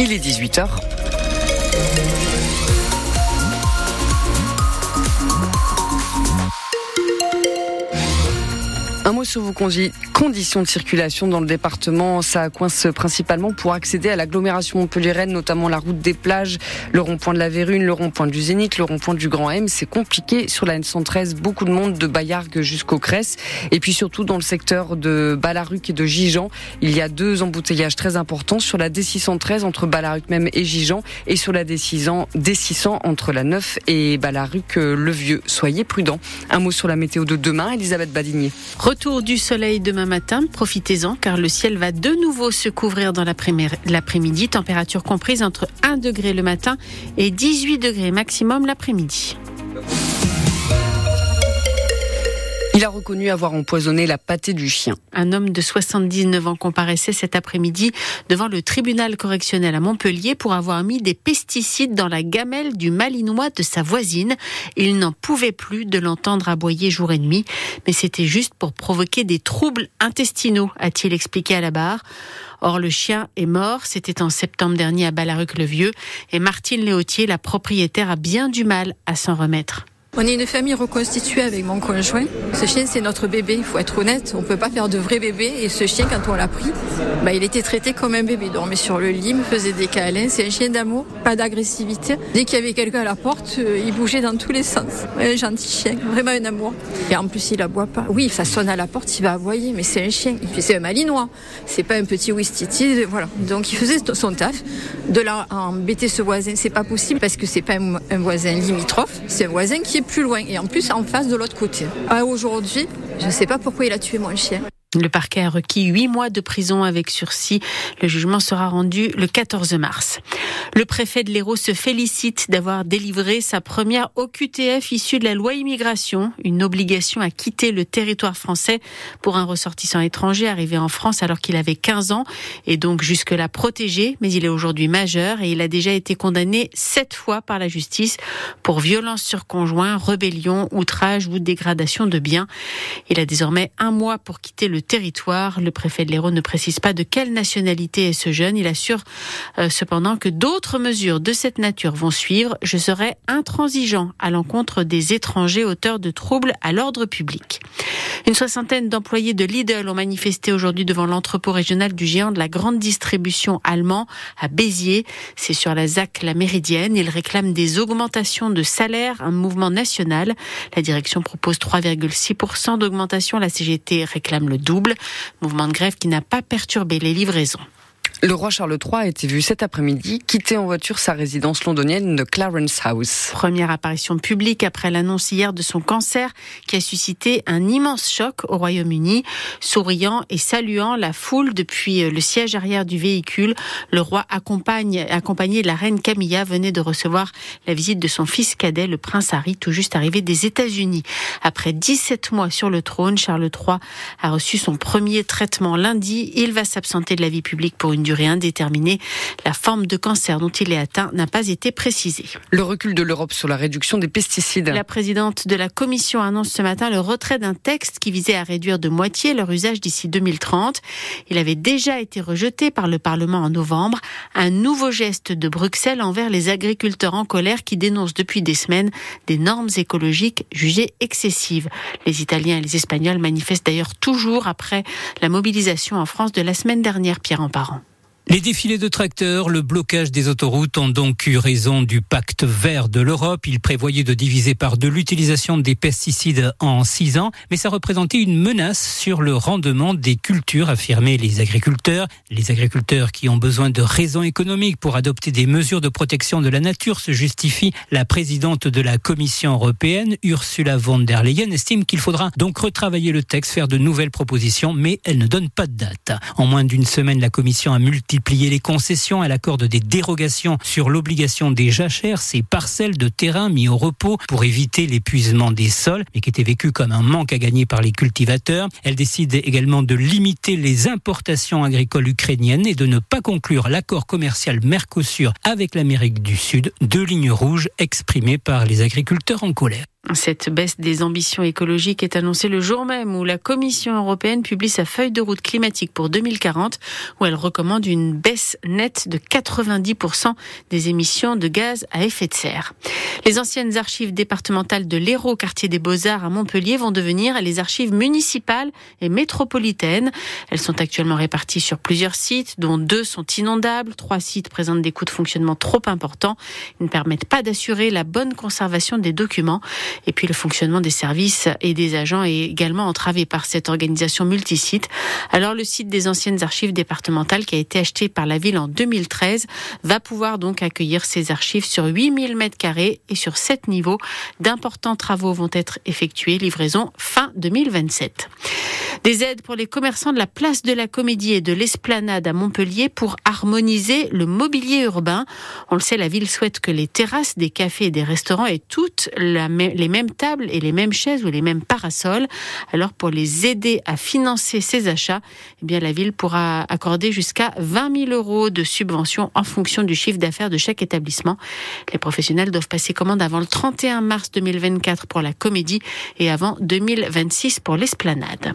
Il est 18h. Un mot sur vos conditions de circulation dans le département. Ça coince principalement pour accéder à l'agglomération montpelliéraine, notamment la route des plages, le rond-point de la Vérune, le rond-point du Zénith, le rond-point du Grand M. C'est compliqué sur la N113. Beaucoup de monde de Bayargues jusqu'au Cresse. Et puis surtout dans le secteur de Balaruc et de Gijan, il y a deux embouteillages très importants sur la D613 entre Balaruc même et Gijan et sur la D600, D600 entre la 9 et Balaruc-le-Vieux. Soyez prudents. Un mot sur la météo de demain, Elisabeth Badigné. Retour du soleil demain matin, profitez-en car le ciel va de nouveau se couvrir dans l'après-midi, température comprise entre 1 degré le matin et 18 degrés maximum l'après-midi. Il a reconnu avoir empoisonné la pâtée du chien. Un homme de 79 ans comparaissait cet après-midi devant le tribunal correctionnel à Montpellier pour avoir mis des pesticides dans la gamelle du malinois de sa voisine. Il n'en pouvait plus de l'entendre aboyer jour et nuit, mais c'était juste pour provoquer des troubles intestinaux, a-t-il expliqué à la barre. Or, le chien est mort. C'était en septembre dernier à Balaruc-le-Vieux. Et Martine Léautier, la propriétaire, a bien du mal à s'en remettre. On est une famille reconstituée avec mon conjoint. Ce chien, c'est notre bébé, il faut être honnête. On peut pas faire de vrai bébé. Et ce chien, quand on l'a pris, bah, il était traité comme un bébé. Il dormait sur le lit, il faisait des câlins. C'est un chien d'amour, pas d'agressivité. Dès qu'il y avait quelqu'un à la porte, euh, il bougeait dans tous les sens. Un gentil chien, vraiment un amour. Et en plus, il aboie pas. Oui, ça sonne à la porte, il va aboyer, mais c'est un chien. C'est un malinois. C'est pas un petit Wistiti. Voilà. Donc, il faisait son taf. De là embêter ce voisin, c'est pas possible parce que c'est pas un voisin limitrophe. C'est un voisin qui est plus loin et en plus en face de l'autre côté. Ah, aujourd'hui, je ne sais pas pourquoi il a tué mon chien. Le parquet a requis huit mois de prison avec sursis. Le jugement sera rendu le 14 mars. Le préfet de l'Hérault se félicite d'avoir délivré sa première OQTF issue de la loi immigration, une obligation à quitter le territoire français pour un ressortissant étranger arrivé en France alors qu'il avait 15 ans et donc jusque-là protégé, mais il est aujourd'hui majeur et il a déjà été condamné sept fois par la justice pour violence sur conjoint, rébellion, outrage ou dégradation de biens. Il a désormais un mois pour quitter le territoire. Le préfet de l'Hérault ne précise pas de quelle nationalité est ce jeune. Il assure euh, cependant que d'autres mesures de cette nature vont suivre. Je serai intransigeant à l'encontre des étrangers auteurs de troubles à l'ordre public. Une soixantaine d'employés de Lidl ont manifesté aujourd'hui devant l'entrepôt régional du géant de la grande distribution allemand à Béziers. C'est sur la ZAC La Méridienne. Ils réclament des augmentations de salaire, un mouvement national. La direction propose 3,6% d'augmentation. La CGT réclame le double. Mouvement de grève qui n'a pas perturbé les livraisons. Le roi Charles III a été vu cet après-midi quitter en voiture sa résidence londonienne de Clarence House. Première apparition publique après l'annonce hier de son cancer qui a suscité un immense choc au Royaume-Uni. Souriant et saluant la foule depuis le siège arrière du véhicule, le roi accompagne, accompagné de la reine Camilla venait de recevoir la visite de son fils cadet, le prince Harry, tout juste arrivé des États-Unis. Après 17 mois sur le trône, Charles III a reçu son premier traitement lundi. Il va s'absenter de la vie publique pour une durée indéterminée. La forme de cancer dont il est atteint n'a pas été précisée. Le recul de l'Europe sur la réduction des pesticides. La présidente de la Commission annonce ce matin le retrait d'un texte qui visait à réduire de moitié leur usage d'ici 2030. Il avait déjà été rejeté par le Parlement en novembre. Un nouveau geste de Bruxelles envers les agriculteurs en colère qui dénoncent depuis des semaines des normes écologiques jugées excessives. Les Italiens et les Espagnols manifestent d'ailleurs toujours après la mobilisation en France de la semaine dernière, Pierre en parent. Les défilés de tracteurs, le blocage des autoroutes ont donc eu raison du pacte vert de l'Europe. Il prévoyait de diviser par deux l'utilisation des pesticides en six ans, mais ça représentait une menace sur le rendement des cultures, affirmaient les agriculteurs. Les agriculteurs qui ont besoin de raisons économiques pour adopter des mesures de protection de la nature se justifie. La présidente de la Commission européenne, Ursula von der Leyen, estime qu'il faudra donc retravailler le texte, faire de nouvelles propositions, mais elle ne donne pas de date. En moins d'une semaine, la Commission a multiplié multiplier les concessions? Elle accorde des dérogations sur l'obligation des jachères, ces parcelles de terrain mis au repos pour éviter l'épuisement des sols, mais qui était vécu comme un manque à gagner par les cultivateurs. Elle décide également de limiter les importations agricoles ukrainiennes et de ne pas conclure l'accord commercial Mercosur avec l'Amérique du Sud, deux lignes rouges exprimées par les agriculteurs en colère. Cette baisse des ambitions écologiques est annoncée le jour même où la Commission européenne publie sa feuille de route climatique pour 2040, où elle recommande une baisse nette de 90% des émissions de gaz à effet de serre. Les anciennes archives départementales de l'Hérault, quartier des Beaux-Arts à Montpellier, vont devenir les archives municipales et métropolitaines. Elles sont actuellement réparties sur plusieurs sites, dont deux sont inondables. Trois sites présentent des coûts de fonctionnement trop importants. Ils ne permettent pas d'assurer la bonne conservation des documents. Et puis le fonctionnement des services et des agents est également entravé par cette organisation multisite. Alors le site des anciennes archives départementales qui a été acheté par la ville en 2013 va pouvoir donc accueillir ces archives sur 8000 mètres carrés et sur 7 niveaux. D'importants travaux vont être effectués. Livraison fin 2027. Des aides pour les commerçants de la place de la Comédie et de l'Esplanade à Montpellier pour harmoniser le mobilier urbain. On le sait, la ville souhaite que les terrasses des cafés et des restaurants aient toutes les mêmes tables et les mêmes chaises ou les mêmes parasols. Alors pour les aider à financer ces achats, eh bien la ville pourra accorder jusqu'à 20 000 euros de subventions en fonction du chiffre d'affaires de chaque établissement. Les professionnels doivent passer commande avant le 31 mars 2024 pour la Comédie et avant 2026 pour l'Esplanade.